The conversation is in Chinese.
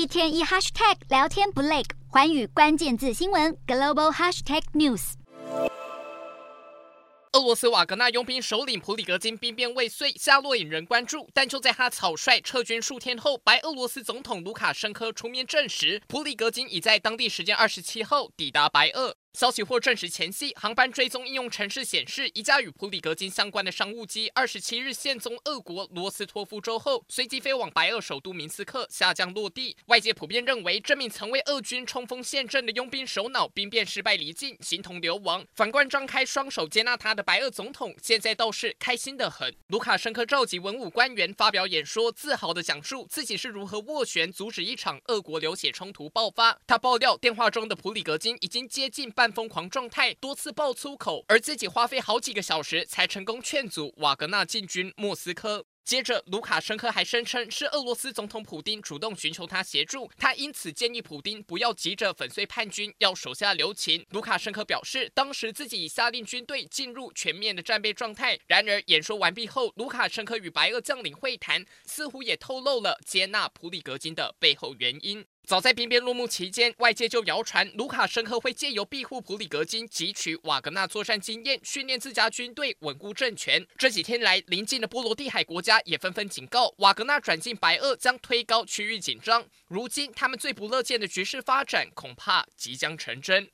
一天一 hashtag 聊天不累，环宇关键字新闻 global hashtag news。俄罗斯瓦格纳佣兵首领普里格金兵变未遂，下落引人关注。但就在他草率撤军数天后，白俄罗斯总统卢卡申科出面证实，普里格金已在当地时间二十七号抵达白俄。消息获证实前夕，航班追踪应用程式显示，一架与普里格金相关的商务机，二十七日现踪俄国罗斯托夫州后，随即飞往白俄首都明斯克下降落地。外界普遍认为，这名曾为俄军冲锋陷阵的佣兵首脑兵变失败离境，形同流亡。反观张开双手接纳他的白俄总统，现在倒是开心得很。卢卡申科召集文武官员发表演说，自豪地讲述自己是如何斡旋阻止一场俄国流血冲突爆发。他爆料，电话中的普里格金已经接近。半疯狂状态，多次爆粗口，而自己花费好几个小时才成功劝阻瓦格纳进军莫斯科。接着，卢卡申科还声称是俄罗斯总统普丁主动寻求他协助，他因此建议普丁不要急着粉碎叛军，要手下留情。卢卡申科表示，当时自己已下令军队进入全面的战备状态。然而，演说完毕后，卢卡申科与白俄将领会谈，似乎也透露了接纳普里格金的背后原因。早在边边落幕期间，外界就谣传卢卡申科会借由庇护普里格金，汲取瓦格纳作战经验，训练自家军队，稳固政权。这几天来，邻近的波罗的海国家也纷纷警告，瓦格纳转进白俄将推高区域紧张。如今，他们最不乐见的局势发展，恐怕即将成真。